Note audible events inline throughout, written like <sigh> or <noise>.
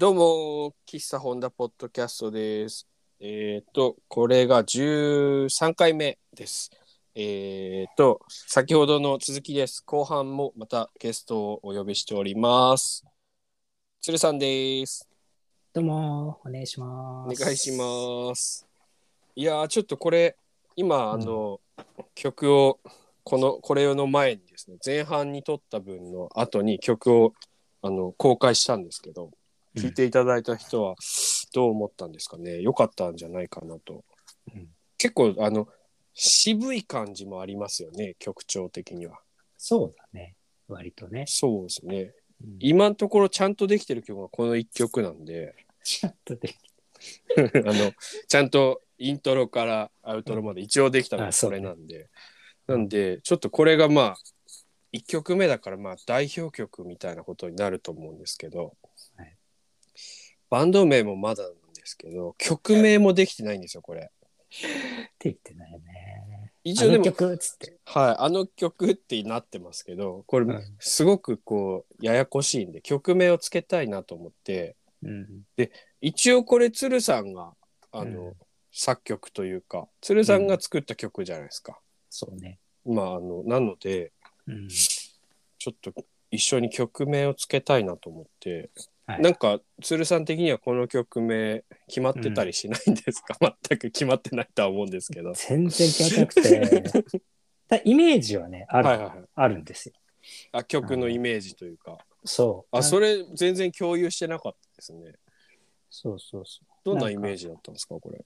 どうも、喫茶ホンダポッドキャストです。えっ、と、これが13回目です。えっ、と、先ほどの続きです。後半もまたゲストをお呼びしております。鶴さんです。どうも、お願いしおます。願いします。いやー、ちょっとこれ、今、あの、曲を、この、これの前にですね、前半に撮った分の後に曲を、あの、公開したんですけど、聞いていただいた人はどう思ったんですかね？良かったんじゃないかなと。うん結構あの渋い感じもありますよね曲調的には。そうだね。割とね。そうですね。うん今のところちゃんとできてる曲がこの1曲なんでちょっとで。<laughs> あのちゃんとイントロからアウトロまで一応できたのがそれなんで。なんでちょっとこれがまあ1曲目だからまあ代表曲みたいなことになると思うんですけど、はいバンド名もまだなんですけど曲名もできてないんですよこれ。できてないね。一応でもあの曲っつって。はい、あの曲ってなってますけどこれうんすごくこうややこしいんで曲名をつけたいなと思ってうん。一応これ鶴さんがあの、うん作曲というか鶴さんが作った曲じゃないですか。そうね。まああのなのでうん。ちょっと一緒に曲名をつけたいなと思って、はいなんか鶴さん的にはこの曲名決まってたりしないんですか、全く決まってないとは思うんですけど。全然決まってなくて。<laughs> だイメージはね、ある、はいはいはい。あるんですよ。あ曲のイメージというか。そう。あそれ。れ全然共有してなかったですね。そうそうそう。どんなイメージだったんですかこれ？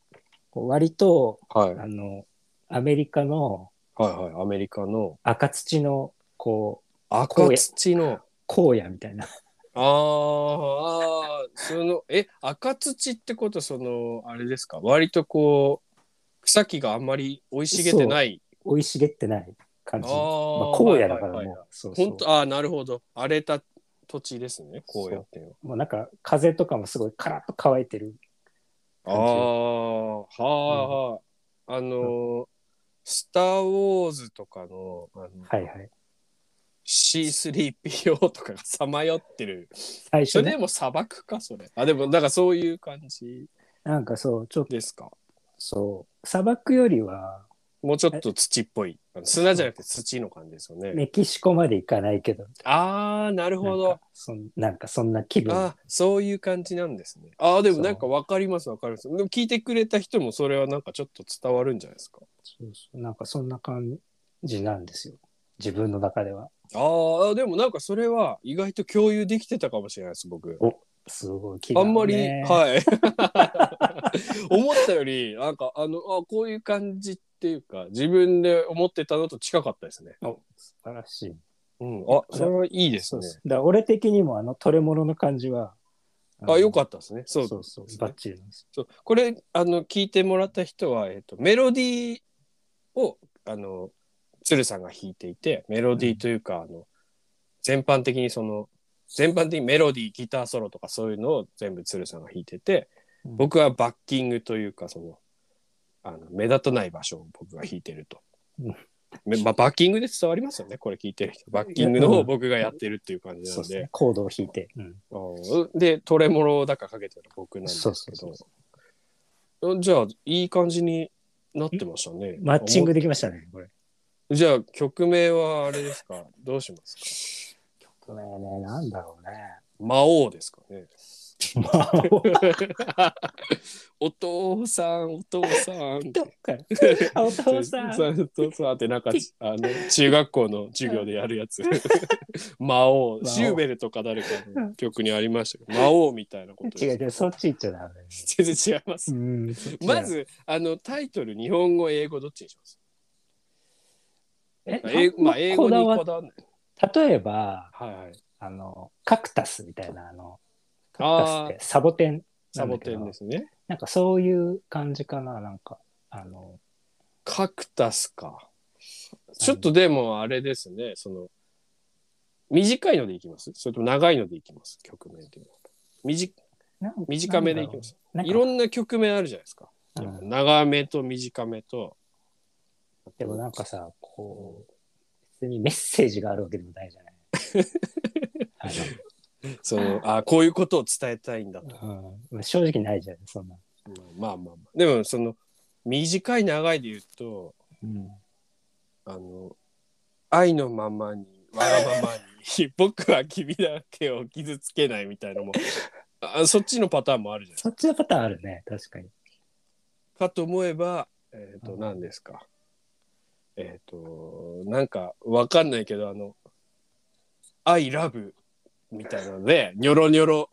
割と、はいあの、アメリカのはいはいアメリカの赤土の、こう、赤土の荒野みたいな。あーあーそのえ赤土ってことそのあれですか？割とこう草木があんまり生い茂ってない。生い茂ってない感じ。あーまあ、荒野だからもう、はいはいはいそうそう。本当ああなるほど。荒れた土地ですね荒野っていうのは。もうなんか風とかもすごいカラッと乾いてる。ああはあはあ、あのースター・ウォーズ」とかのあの、はいはい。C3PO とかがさまよってる。最初ね、それでも砂漠かそれ。あでもなんかそういう感じ。なんかそう、ちょっとですか？そう、砂漠よりはもうちょっと土っぽい。あの砂じゃなくて土の感じですよね。メキシコまで行かないけど、ああなるほど。なんかそんなんかそんな気分。あそういう感じなんですね。ああでもなんかわかりますわかります。でも聞いてくれた人もそれはなんかちょっと伝わるんじゃないですか？そうそう。なんかそんな感じなんですよ。自分の中では。ああでもなんかそれは意外と共有できてたかもしれないです僕すごいね。あんまり、はい。<laughs> 思ったより、なんか、あの、あ、こういう感じっていうか、自分で思ってたのと近かったですね。お素晴らしい。うん。あ、それはいいですね。だ俺的にもあのトレモロの感じは。あ、よかっったですね。そうそうそうバッチリです。そうこれ、あの、聞いてもらった人は、えっと、メロディーを、あの、鶴さんが弾いていて、メロディーというか、あの、全般的にその、全般的にメロディー、ギターソロとかそういうのを全部鶴さんが弾いてて、うん。僕はバッキングというかそのあの目立たない場所を僕が弾いてると。まあ、バッキングで伝わりますよねこれ聞いてる人。バッキングの方を僕がやってるっていう感じなので。コードを弾いて。でトレモロだからかけてる僕なんですけど。そうそうそじゃあいい感じになってましたね。マッチングできましたね、これ。じゃあ曲名はあれですか？どうしますこれね、なんだろうね。か魔王ですかね？ま <laughs> あ、お父さんお父さんどっか。あお父さん。お父さんってなんかあの中学校の授業でやるやつ。魔王。魔王。シューベルとか誰かの曲にありましたけど魔王みたいなこと違う違う、そっち行っちゃダメ。<laughs> 全然違います、ま、ずあのタイトル日本語英語どっちにします？え、英まあ英語にこだわ例えば、はいはい。あの、カクタスみたいな、あの、カクタあスってサボテンサボテンですね。なんかそういう感じかな、なんか。あの、カクタスか。ちょっとでもあれですねその短いのでいきます？それとも長いのでいきます？曲名で短なん短めでいきます。いろんな曲名あるじゃないですか。うん。長めと短めと。でもなんかさ、こう、別にメッセージがあるわけでもないじゃない。<laughs> あのそのあこういうことを伝えたいんだと。うん、正直ないじゃん、そんな。まあまあまあ。でもその短い長いで言うとうん。あの愛のままにわがままに <laughs> 僕は君だけを傷つけないみたいなのもあそっちのパターンもあるじゃないそっちのパターンあるね、確かに。かと思えばえっ、とうん何ですかえっ、となんかわかんないけどあの「I love」みたいなのでニョロニョロ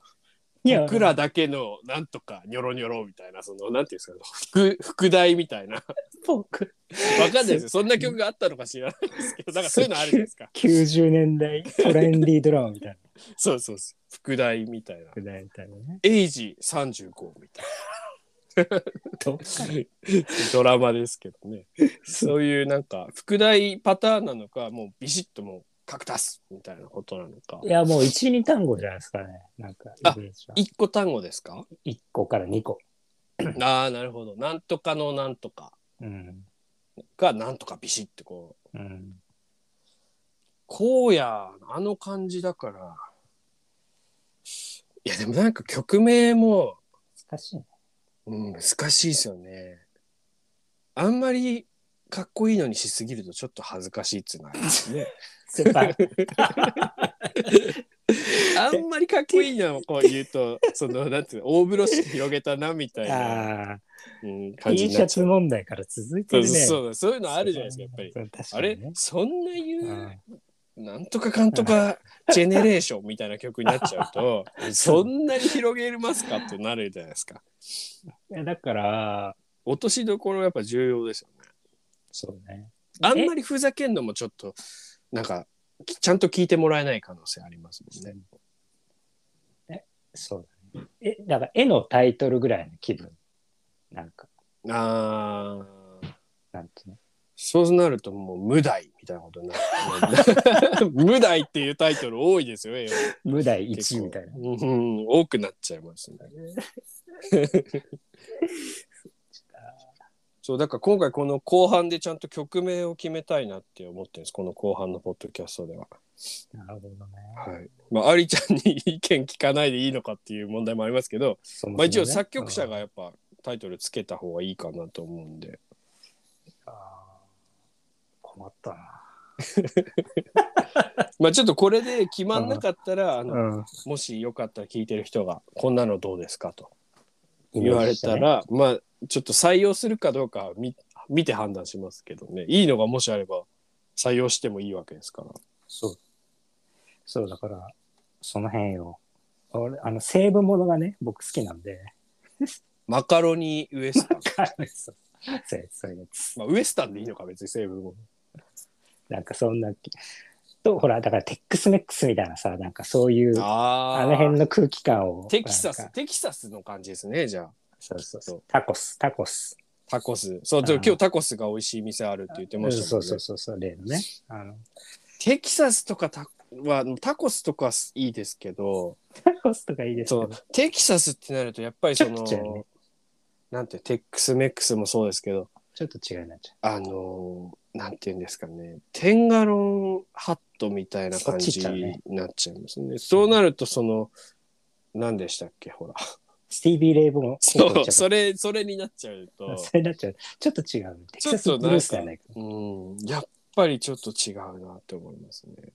いや僕らだけのなんとかニョロニョロみたいなそのなんていうんですか副副題みたいな。わ僕、かんないですよ。そんな曲があったのか知らないですけどなんかそういうのあるじゃないですか。<laughs> 90年代トレンディードラマみたいな。<laughs> そうそうそう。副題みたいな。くだりみたいなね。エイジ35みたいな <laughs> ドラマですけどねそういうなんか副題パターンなのかもうビシッともう角足すみたいなことなのかいや、もう1、2単語じゃないですかね。なんか、あイメージは一個単語ですか？1個から2個。ああなるほどなんとかのなんとかうん。がなんとかビシッてこううん。こうやあの感じだからいやでもなんか曲名も、難しいね。うん、難しいですよね。あんまりかっこいいのにしすぎるとちょっと恥ずかしいっつうのはありますね。<laughs> 先輩、<laughs> あんまりかっこいいのをこう言うとそのなんていうの大風呂敷広げたなみたいな、うん、感じ T シャツ問題から続いてそうるね。そうそういうのあるじゃないですかやっぱり。そう確あれそんな言う、うんなんとかかんとか <laughs> ジェネレーションみたいな曲になっちゃうと <laughs> そんなに広げますかってなるじゃないですか。いやだから、落としどころやっぱ重要ですよね。そうね。あんまりふざけんのもちょっとなんかきちゃんと聞いてもらえない可能性ありますもんね。そうだね。え、だから絵のタイトルぐらいの気分？なんか、あー。なんていうの？そうなるともう無題みたいなことになる。<laughs> 無題っていうタイトル多いですよ絵は無題結構1みたいな。うん、多くなっちゃいますね。<laughs> そうだから今回この後半でちゃんと曲名を決めたいなって思ってるんです。この後半のポッドキャストでは。なるほどね。はい。まあ、アリちゃんに意見聞かないでいいのかっていう問題もありますけど、ね。まあ、一応作曲者がやっぱタイトルつけた方がいいかなと思うんで困ったな。<laughs> まあちょっとこれで決まんなかったら、あのうん。もしよかったら聞いてる人がこんなのどうですかと言われたら、まあちょっと採用するかどうかは見見て判断しますけどねいいのがもしあれば採用してもいいわけですから。そう。そう、だから、その辺よ。俺、あの、西部ものがね、僕好きなんで。マカロニウエスタン。そうそうそういうやつ。まあ、ウエスタンでいいのか別に成分も。なんかそんな、と、ほら、だからテックスメックスみたいなさ、なんかそういう、ああの辺の空気感を。テキサスなんかテキサスの感じですねじゃあそうそうそそうう。タコス、タコス。タコスそうでも今日タコスが美味しい店あるって言ってましたそもんねうそうそうそう、例のね。あの、テキサスとかタはタコスとかはいいですけどタコスとかいいですそうけど。テキサスってなるとやっぱりそのねなんてテックスメックスもそうですけどちょっと違いになっちゃあのなんて言うんですかねテンガロンハットみたいな感じになっちゃいますね。そうなるとその何でしたっけほらう。スティービー・レイボン。そうそれそれになっちゃうとそれになっちゃう。ちょっと違う。テキサスブルースじゃないか。うんやっぱりちょっと違うなって思いますね。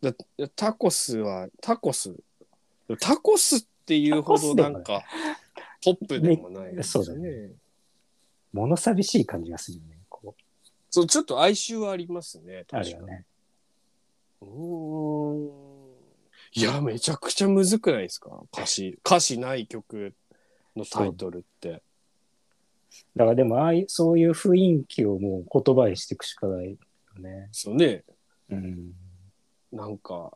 だタコスはタコスタコスっていうほどなんかポップでもないですそうだね。物寂しい感じがするよね。こうそうちょっと哀愁はありますね。あるよね。うーんいやめちゃくちゃむずくないですか？歌詞歌詞ない曲のタイトルって。だからでも、ああいう、そういう雰囲気をもう言葉にしていくしかないよね。そうねうん。なんか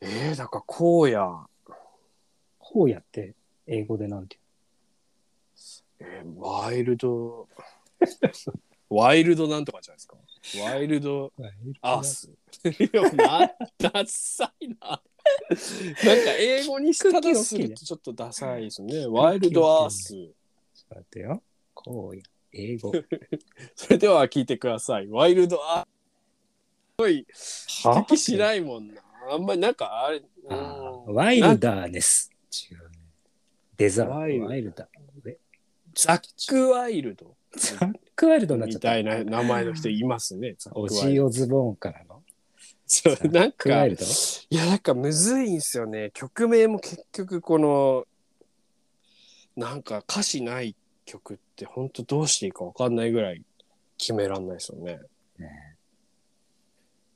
えー、だからこうやこうやって英語でなんてえーワイルド。<laughs> ワイルドなんとかじゃないですか。ワイルド。アース。いやなダサいな。なんか英語にしただするとちょっとダサいですね。ワイルドアース。ちょっと待ってよ。こうや、英語。それでは聞いてください。ワイルドアース。すごい指摘しないもんな。あんまりなんかあれ、あうん。ーワイルダーネス。違うね。デザート。ワイルワイルダー。えザック・ワイルドザックワイルドになっちゃった。みたいな名前の人いますね。ザックオワイルドジー・オズボーンからの。そうなんかクワイルド？いやなんかむずいんすよね曲名も結局このなんか歌詞ない曲って本当どうしていいか分かんないぐらい決めらんないですよね。ね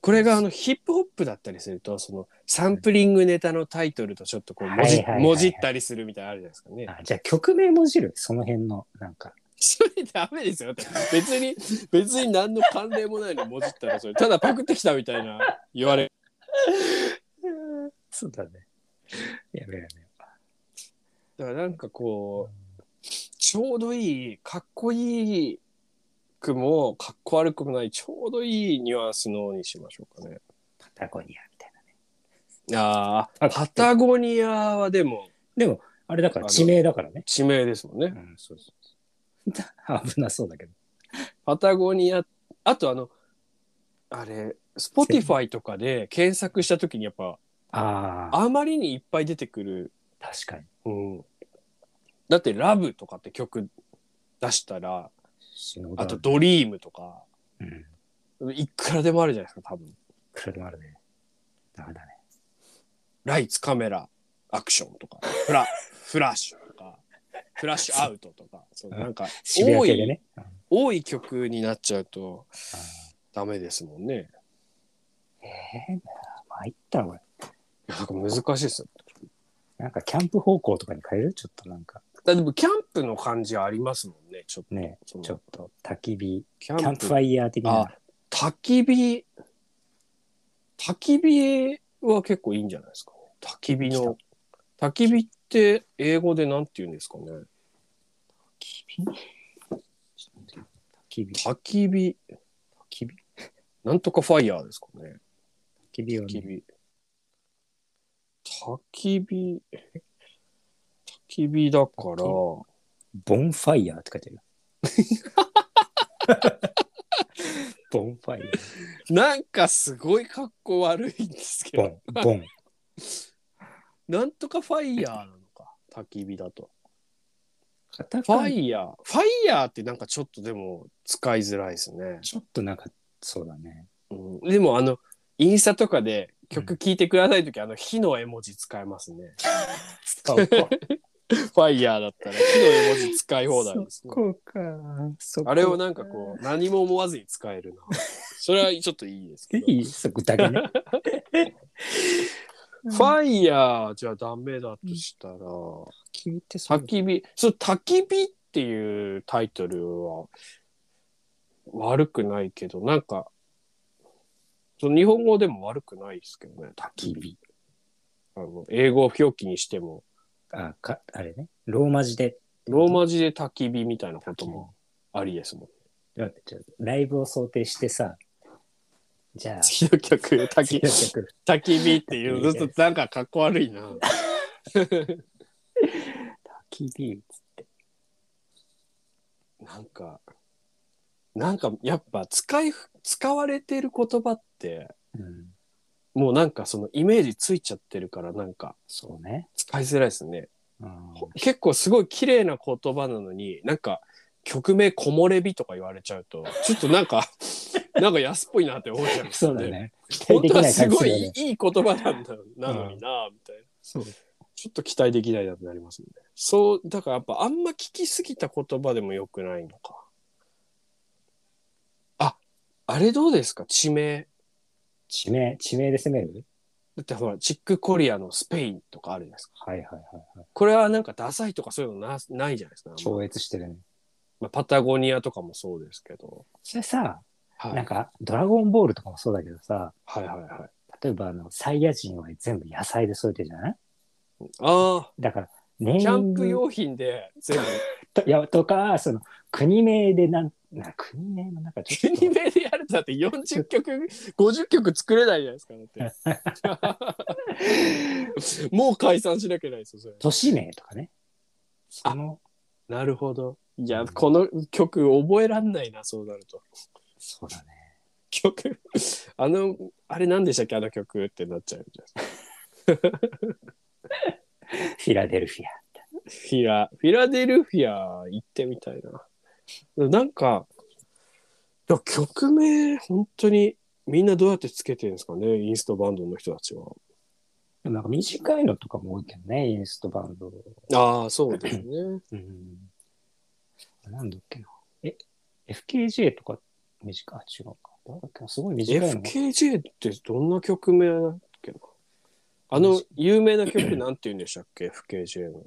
これがあのヒップホップだったりするとそのサンプリングネタのタイトルとちょっとこうもじ,、はいはいはいはいもじったりするみたいなのあるじゃないですかね。あじゃあ曲名もじる？その辺の、なんか。それダメですよ。別に別に何の関連もないのにもじったらそれただパクってきたみたいな言われ <laughs> そうだね。やめやめよだからなんかこうちょうどいいかっこいいくもかっこ悪くもないちょうどいいニュアンスのにしましょうかね。パタゴニアみたいなね。あああパタゴニアはでもでも、あれだから地名だからね。地名ですもんね。うん、そうそうそう。<laughs> 危なそうだけど。パタゴニアあとあのあれ Spotify とかで検索した時にやっぱああ、あまりにいっぱい出てくる、確かに。うん、だって「ラブとかって曲出したらあと「ドリームとかうん。いくらでもあるじゃないですか多分。それでもあるね。ダメだね。ライツカメラアクションとかフラ <laughs> フラッシュとかフラッシュアウトとかそうなんか多い、ね。うん多い曲になっちゃうとダメですもんね。ええ参ったな、これ。なんか難しいですよ。なんかキャンプ方向とかに変える？ちょっとなんかだでもキャンプの感じありますもんねちょっと。ね、そのちょっと焚き火、キキャンプファイヤー的な。焚き火？焚き火は結構いいんじゃないですか？ね。焚き火の焚き火って英語でなんて言うんですかね？焚き火？焚き火焚き火？焚き火なんとかファイヤーですかね。焚き火はね、焚き火。焚き火。焚き火だから、ボンファイヤーって書いてある。ボンファイヤー。なんかすごい格好悪いんですけボど、ン、ボン。なんとかファイヤーなのか、焚き火だと。カタファカナイヤー。ファイヤーってなんかちょっとでも使いづらいですね。ちょっとなんか、そうだね。うん、でもあの、インスタとかで曲聴いてくださいとき、あの火の絵文字使えますね。<laughs> そこファイヤーだったら火の絵文字使い放題ですね。そこか。そこあれをなんかこう何も思わずに使えるな。それはちょっといいですけど。<laughs> いいそこだけね。<laughs> ファイヤーじゃダメだとしたら、焚き火って焚き火、そう、焚き火っていうタイトルは悪くないけど、なんか、その日本語でも悪くないですけどね、焚き火。あの英語表記にしても、あ、か、あれね。ローマ字で。ローマ字で焚き火みたいなこともありですもん。だってちょっとライブを想定してさ、じゃあ、次の曲、焚き次の曲焚き火っていうのずっとなんかかっこ悪いな。焚き火つって。なんか、なんかやっぱ使い、使われてる言葉って、うん。もうなんかそのイメージついちゃってるからなんかそうね。使いづらいですね。うん、結構すごい綺麗な言葉なのに、なんか曲名木漏れ日とか言われちゃうと、ちょっとなんか、<laughs> なんか安っぽいなって思っちゃうんですよね。そうだね。本当はすごい。いい言葉なんだなのにな、みたいな。そう。ちょっと期待できないなってなりますね。そう、だからやっぱあんま聞きすぎた言葉でもよくないのか。あ、あれどうですか？地名。地名、地名で攻める？だってほら、チックコリアのスペインとかあるじゃないですか。はいはいはいはい。これはなんかダサいとかそういうのなないじゃないですか。超越してるね。まあ、パタゴニアとかもそうですけど。それさ、はい。なんか、ドラゴンボールとかもそうだけどさ、はいはいはい。例えばあの、サイヤ人は全部野菜で添えてるじゃない？あだから、キャンプ用品で全部、<laughs> といやとか、その、国名でなん、な国名の中ちょっと国名でやるとだって40曲、50曲作れないじゃないですか。だって <laughs> もう解散しなきゃいけないですよ、それ。都市名とかね。その、なるほど。いや、この曲覚えらんないな、そうなると。そうだね。曲あのあれ何でしたっけあの曲ってなっちゃうじゃんフィラデルフィア。フィラフィラデルフィア行ってみたいななんかいや曲名本当にみんなどうやってつけてるんですかね？インストバンドの人たちはでもなんか短いのとかも多いけどね、インストバンド。ああそうですね <coughs> うん。なんだっけな。え、FKJ とか短い？違うか。なんだっけなすごい短いのが。FKJ ってどんな曲名だっけな？あの有名な曲なんて言うんでしたっけ？FKJ の。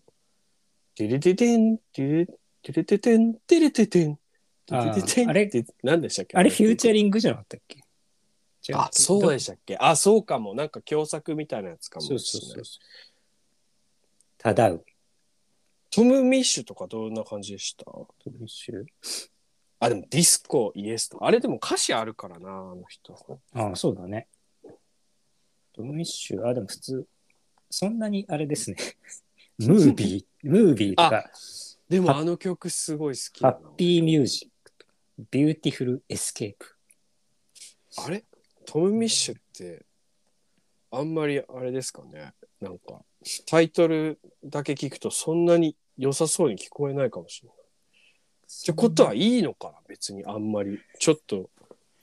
ティリティテン、ティリティリティテン、ティリティテン、ティリティテンあれ？って何でしたっけ？あれフューチャリリングじゃなかったっけ？違あ、そうでしたっけ？あ、そうかも。なんか共作みたいなやつかもしれない。そうそうそう。ただう。トム・ミッシュとかどんな感じでした？トミッシュ？あ、でもディスコ、イエスと。あれでも歌詞あるからな、あの人。ああ、そうだね。トム・ミッシュ、あ、でも普通、そんなにあれですね。<laughs> ムービー、ムービーとか、でもあの曲すごい好きだな Happy Musicとか、 Beautiful Escape。あれ？トム・ミッシュって、あんまりあれですかね？なんか、タイトルだけ聞くとそんなに良さそうに聞こえないかもしれない。ってことはいいのかな？別にあんまり。ちょっと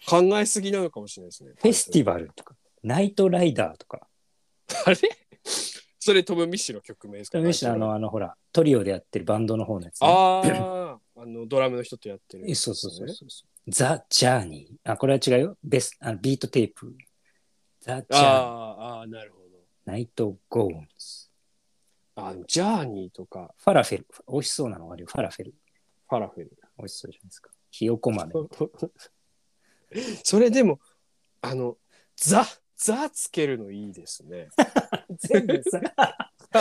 考えすぎなのかもしれないですね。フェスティバルとか、ナイトライダーとか、あれ？それトム・ミッシュの曲名ですか？トム・ミッシュあの、あの、ほら、トリオでやってるバンドの方のやつ、ね。ああ、<laughs> あの、ドラムの人とやってる、えそうそうそうそう。 The Journey。あ、これは違うよ。ベスあの Beat Tape。ザ・ジャーニー。あーあー、なるほど。 Nightgowns。あ Journey とかファラフェル。美味しそうなのがあるよ。ファラフェル。ファラフェル。美味しそうじゃないですか。ひよこ豆。<laughs> それでも、あの、ザ、ザつけるのいいですね。<laughs> 全部さ、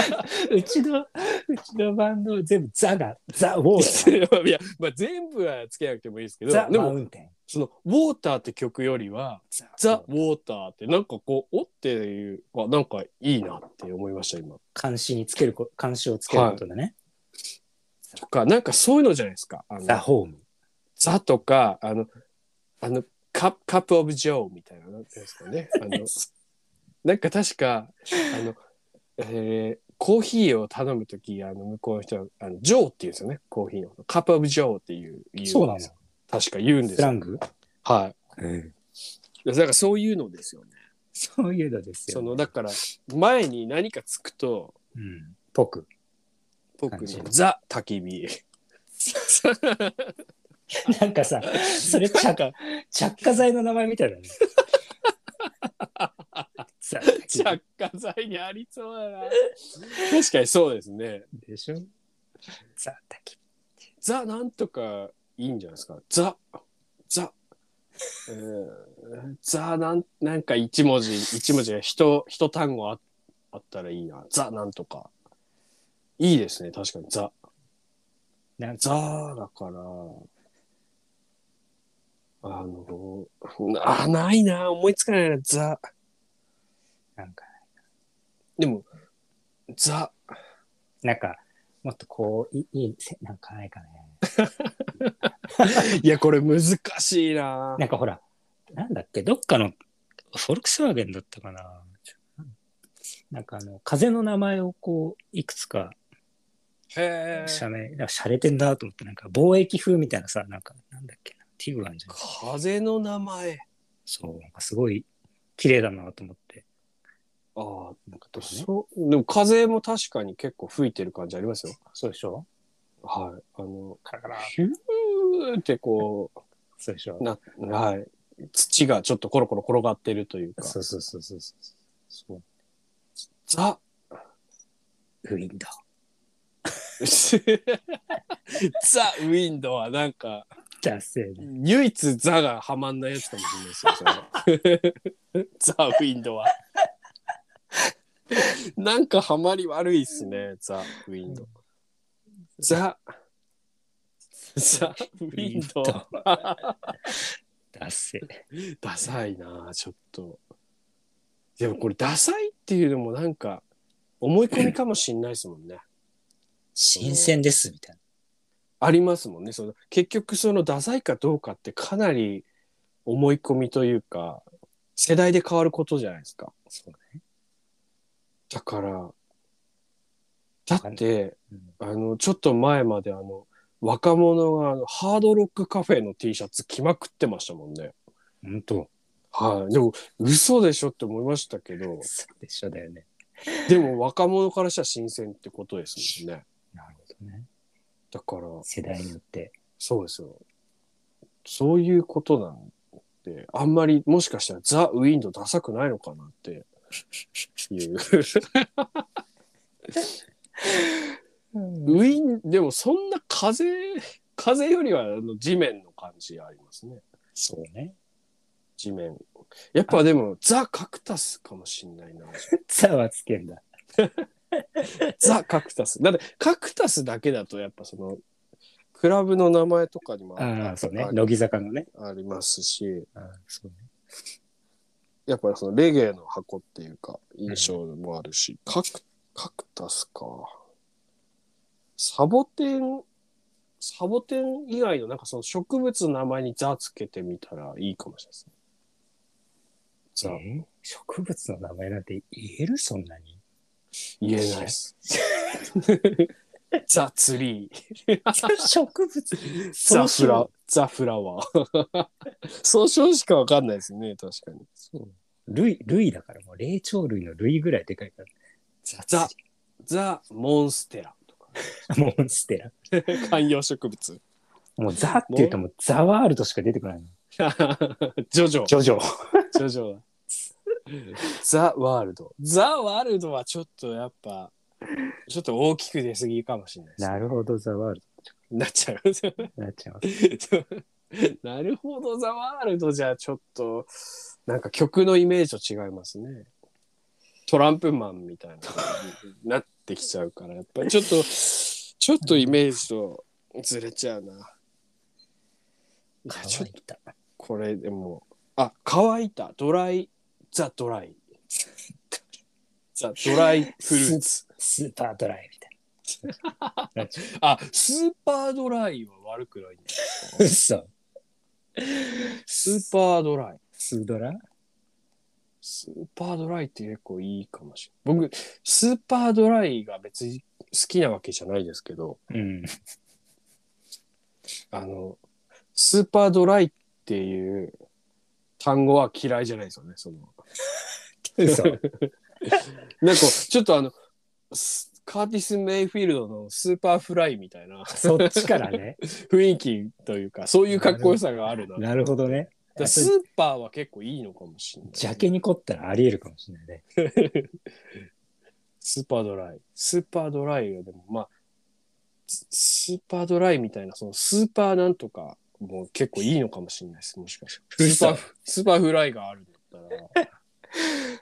<laughs> うちの、うちのバンド全部ザが、ザ・ウォーター。<laughs> いや、まあ、全部はつけなくてもいいですけど、ザ・でも、マウンテン。その、ウォーターって曲よりは、ザ・ウォーターって、なんかこう、おっていう、あ、なんかいいなって思いました、今。監視につけるこ、監視をつけることでね。とか、なんかそういうのじゃないですか。あのザ・ホーム。ザとか、あの、あの、カップ、カップオブジョーみたいな、なんていうんですかね。<laughs> あの、なんか確か、あの、えーコーヒーを頼むとき、あの、向こうの人は、あの、ジョーって言うんですよね、コーヒーの。カップオブジョーっていう、言んですそうなの確か言うんですよ。スラング？はい。だからそういうのですよね。そういうのですよ、その、だから、前に何かつくと、うん。ぽく。僕感じのザ・焚き火。<laughs> <laughs> なんかさ、それなん着か、着火剤の名前みたいだね。<laughs> ザ着火剤にありそうだな。確かにそうですね。でしょ？ザ・タキ。ザなんとかいいんじゃないですか。ザ、ザ、えー、ザなんなんか一文字、一文字が一一単語ああったらいいな。ザなんとか。いいですね、確かに。ザ。なんかザだから、あの、あ、ないな、思いつかないな、ザ。なんか、でも、ザ、なんか、もっとこう、いいい、せなんかないかね。<laughs> いや、これ難しいな。なんかほら、なんだっけ、どっかの、フォルクスワーゲンだったかな。なんかあの、風の名前をこう、いくつか、へえ。しゃれ、なんかしゃれてんだと思って、なんか貿易風みたいなさ、なんか、なんだっけな、ティンじゃん。風の名前。そう、なんかすごい綺麗だなと思って。ああ、なんかとかね？そう。でも風も確かに結構吹いてる感じありますよ。そうでしょ？はい。あの、カラカラ。ヒューってこそうでしょ？う、な、はい。土がちょっとコロコロ転がってるというか。そうそうそうそうそう。そう。ザ、ウィンド <laughs> ザ・ウィンドはなんか、ウ。ダセーね。唯一ザがはまんないやつかもしれないですよ、それザ・ <laughs> ウィンドは。なんかハマり悪いっすね、ザ・ウィンド。ザ、ザ・ウィンド。ダセー。ダサいなちょっと。でもこれダサいっていうのもなんか思い込みかもしんないですもんね。新鮮です、みたいな。ありますもんね。その結局そのダサいかどうかってかなり思い込みというか世代で変わることじゃないですか。そうね。だからだってうんあのちょっと前まであの若者があのハードロックカフェの T シャツ着まくってましたもんね。本当。はい、でも嘘でしょって思いましたけどそうでしょだよね。でも若者からしたら新鮮ってことですもんね。なるほどね。だから世代によって。そうですよ。そういうことなんで、あんまりもしかしたらザ・ウィンドダサくないのかなっていう。ウィン、でもそんな風、風よりはあの地面の感じありますね。そうね。地面。やっぱでもザ・カクタスかもしんないな。<laughs> ザはつけんだ。ザ・カクタス。だってカクタスだけだとやっぱその、クラブの名前とかにもああ、そうねあ。乃木坂のね。ありますし、ああそうね。やっぱりそのレゲエの箱っていうか印象もあるし、カクカクタスかサボテンサボテン以外のなんかその植物の名前に「ザ」つけてみたらいいかもしれないですね。ザえー？植物の名前なんて言える？そんなに。言えないです。<laughs> ザ・ツリー。植物ザ・フラ、ザ・フラワー。総称しかわかんないですね、確かに。そう。類、類だからもう霊長類の類ぐらいでかいから。ザ・ザ・モンステラとか。<laughs> モンステラ。観葉植物。もうザって言うともうザワールドしか出てこないの。<laughs> ジョジョ。ジョジョ。ジョジョだ。<laughs> ザ・ワールド。ザ・ワールドはちょっとやっぱ、ちょっと大きく出すぎかもしれないです。なるほど、ザワールなっちゃう。ド。なっちゃいます。<laughs> なるほど、ザ・ワールドじゃちょっと、なんか曲のイメージと違いますね。トランプマンみたいな、なってきちゃうから、やっぱりちょっと、ちょっとイメージとずれちゃうな。乾いた。これでも、あ、乾いた、ドライ、ザ・ドライ。ザ・ドライフルーツ。スーパードライみたいな。あ、スーパードライは悪くないんですか？嘘。スーパードライ。スードラ？スーパードライって結構いいかもしれない。僕、スーパードライが別に好きなわけじゃないですけど、うん。あの、スーパードライっていう単語は嫌いじゃないですよね。その嘘。<laughs> なんかちょっとあの、カーティス・メイフィールドのスーパーフライみたいなそっちからね。<laughs> 雰囲気というか、そういうかっこよさがあるな。なるほどね。スーパーは結構いいのかもしれない。ジャケに凝ったらあり得るかもしれないね。<laughs> スーパードライ。スーパードライがでも、まあ、ススーパードライみたいな、そのスーパーなんとかも結構いいのかもしれないです。もしかして。スーパー、スーパーフライがあるんだったら、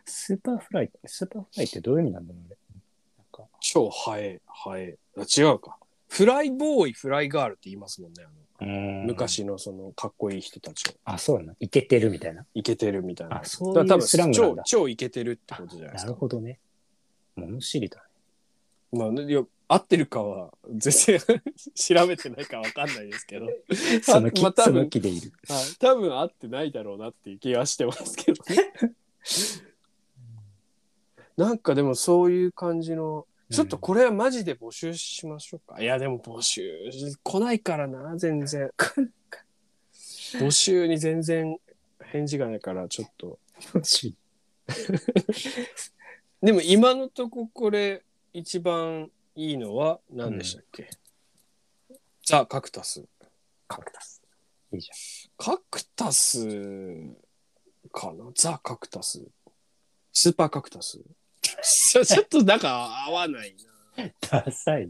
スーパーフライ、スーパーフライってどういう意味なんだろうね。なんか、超ハエ、ハエ。あ、違うか。 fly boy、fly girl って言いますもんね。あの昔のそのかっこいい人たちを。あ、そうなの。いけてるみたいな。イケてるみたいな。あそういうだから多分スラングなんだ超、超イケてるってことじゃないですか。なるほどね。物知りだね。まあ、いや合ってるかは全然 <laughs> 調べてないかわかんないですけど。<laughs> その気、そまあ多分でいる。はい、多分合ってないだろうなっていう気はしてますけどね。なんかでもそういう感じの、ちょっとこれはマジで募集しましょうか。いやでも募集来ないからな、全然。<laughs> 募集に全然返事がないから、ちょっと。でも今のとここれ一番いいのは何でしたっけ、ザ・カクタス。カクタス。いいじカクタスかな？ザ・カクタス。スーパーカクタス。ち <laughs> ょちょっとなんか合わないゃん。ダサい。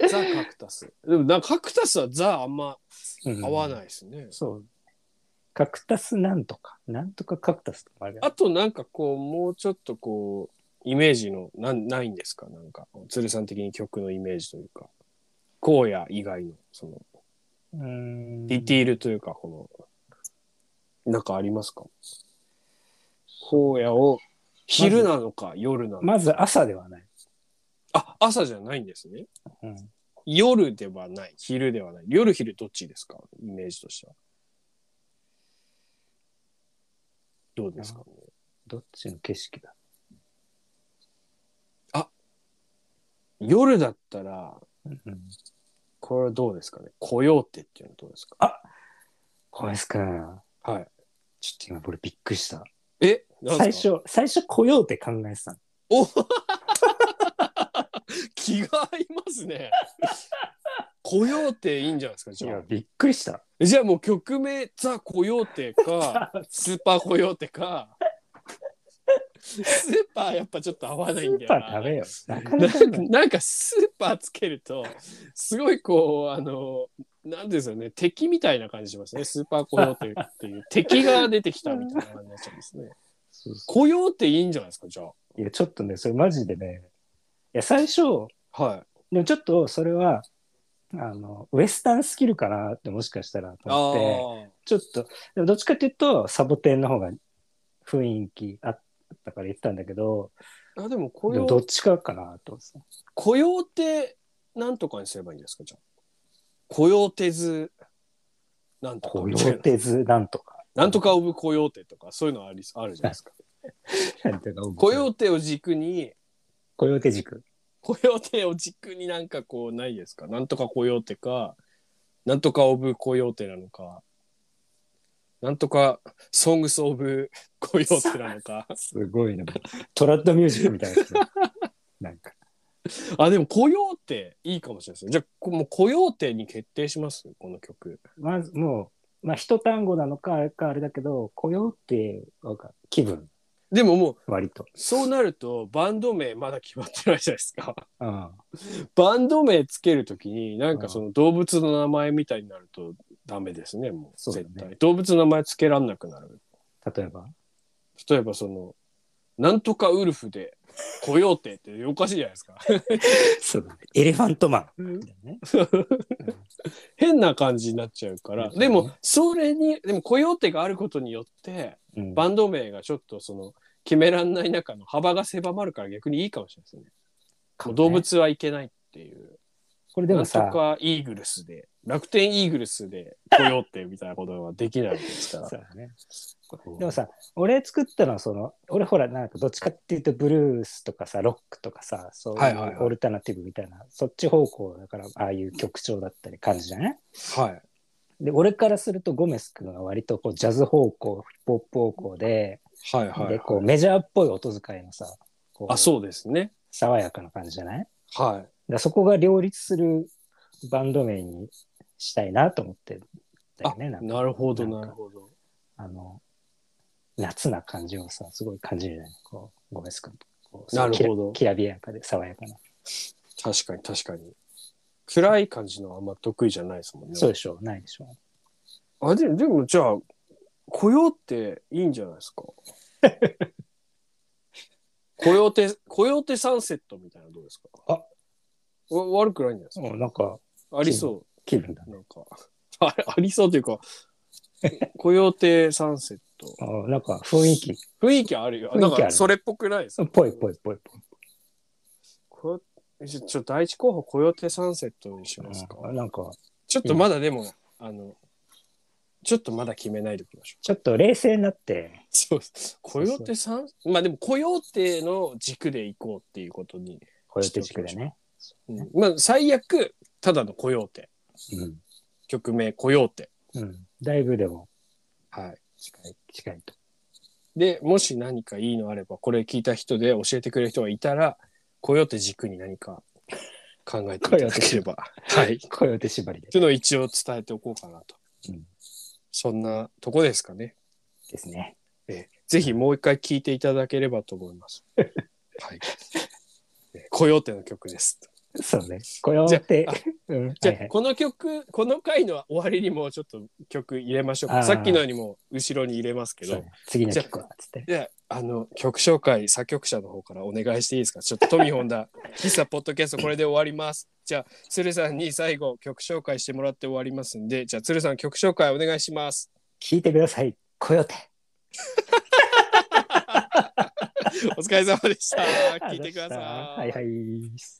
な。ザ・カクタス。でもなんかカクタスはザあんまうん合わないですね。そう。カクタスなんとか。なんとかカクタスとかあるあとなんかこう、もうちょっとこう、イメージの、なんないんですか？なんか、鶴さん的に曲のイメージというか、荒野以外の、その、うーんディティールというか、この、なんかありますか？荒野を、昼なのか、夜なのか。まず朝ではない。あ、朝じゃないんですね。うん、夜ではない、昼ではない。夜昼どっちですか？イメージとしては。どうですか？ね。どっちの景色だ？夜だったら、うん。これはどうですかね？コヨーテっていうのはどうですか？小林くん、はい。ちょっと今俺びっくりした。え？なん最すか？初、最初来ようって考えてたの。お <laughs> 気が合いますね。コヨーテいいんじゃないですか、いじゃあ、。やびっくりした。じゃあもう曲名、ザ・コヨーテか、<laughs> スーパーコヨーテか、スーパーやっぱちょっと合わないんだよスーパーな。ダメよ。なかななかんかなんかスーパーつけるとすごいこうあのなんですよね敵みたいな感じしますね <laughs> スーパーコヨーテっていう敵が出てきたみたいな感じになっちゃうんですね。そうそコヨーテいいんじゃないですかじゃういや、ちょっとね、それマジでね、いや、最初、あ。はい。でもちょっとそれは、あの、ウエスタンスキルかなってもしかしたらと思って、あちょっと、でもどっちかっていうと、サボテンの方が雰囲気あったから言ってたんだけど、あ。あでもコでもどっちかかなと思ってなんとかにすればいいんですか？じゃあ。コヨーテズなんとかコヨみたいなんとか。なんとかオブコヨーテとかそういうのありあるじゃないですか。なんていうかコヨーテを軸にコヨーテ軸。コヨーテを軸になんかこうないですか？なんとかコヨーテか、なんとかオブコヨーテなのか、なんとかソングスオブコヨーテなのか。<laughs> すごいね。トラッドミュージックみたいな。<laughs> なんか。あ、でもコヨーテいいかもしれないですね。じゃあこもうコヨーテに決定します？この曲。まずもう、まあ一単語なのかあれかあれだけど、コヨーテわかる気分、でももう割と。そうなるとバンド名まだ決まってないじゃないですか。うん。バンド名つけるときになんかその動物の名前みたいになるとダメですね、もうそうだね絶対。動物の名前つけらんなくなる。例えば？例えばそのなんとかウルフでコヨーテっておかしいじゃないですか <laughs> そうだね。エレファントマン。みたいなね。<laughs> 変な感じになっちゃうからでもそれにでもコヨーテがあることによってうんバンド名がちょっとその決めらんない中の幅が狭まるから逆にいいかもしれないですねもう動物はいけないっていうこれでもさ、かイーグルスで楽天イーグルスでコヨーテみたいなことはできないですから。<laughs> そうだね。でもさ、俺作ったのはその、俺ほら、なんかどっちかっていうとブルースとかさ、ロックとかさ、そういはいはいはい。うオルタナティブみたいな、そっち方向だから、ああいう曲調だったり感じじゃない？はい。で、俺からするとゴメス君は割とこうジャズ方向、ヒップホップ方向で、はいはい、で、こうメジャーっぽい音遣いのさ、あそうですね。爽やかな感じじゃない？はいらそこが両立するバンド名にしたいなと思ってんだあよね。ななるほどな。るほどあの、夏な感じをさ、すごい感じるじゃないこう、ゴメス君なるほど。きらびやかで爽やかな。確かに確かに。暗い感じのあんま得意じゃないですもんね。そうでしょうないでしょあででもじゃあコヨーテいいんじゃないですか？コヨーテコヨーテサンセットみたいなのどうですか？あわ悪くないんじゃないですう。もうなんか、かありそ気分だね。うなんか <laughs> あありそうというかコヨーテサンセット。あなんか雰囲気、雰囲気あるよ。なんかそれっぽくないですか？ぽいぽいぽいぽい。こちょちょ第一候補コヨーテサンセットにしますか、うんなんか、ちょっとまだでもあのちょっとまだ決めないでおきましょうちょっと冷静になって、そう。です。コヨーテさん？まあでもコヨーテの軸で行こうっていうことに、こう。いう手軸でね。うんまあ最悪ただのコヨーテうん。曲名コヨーテうん。だいぶでもはい近い、近いと。でもし何かいいのあればこれ聞いた人で教えてくれる人がいたらコヨーテ軸に何か考えていただければはいこういう手縛りでというのを一応伝えておこうかなと、うんそんなとこですかねですね。えーぜひもう一回聞いていただければと思います。<laughs> はい。えーコヨーテの曲です。そうね。こうやってじゃあ、<laughs> うん。じゃあ、はいはいこの曲、この回の終わりにもちょっと曲入れましょうか。さっきのにも後ろに入れますけどそうね、次の曲は、つって。で、あの、曲紹介、作曲者の方からお願いしていいですか？ちょっとトミー・ホンダ、喫茶ポッドキャスト、これで終わります。じゃあ、鶴さんに最後曲紹介してもらって終わりますんで、じゃあ、鶴さん曲紹介お願いします。聞いてください。コヨテ。<laughs> お疲れ様でした。聞いてください。はいはい。「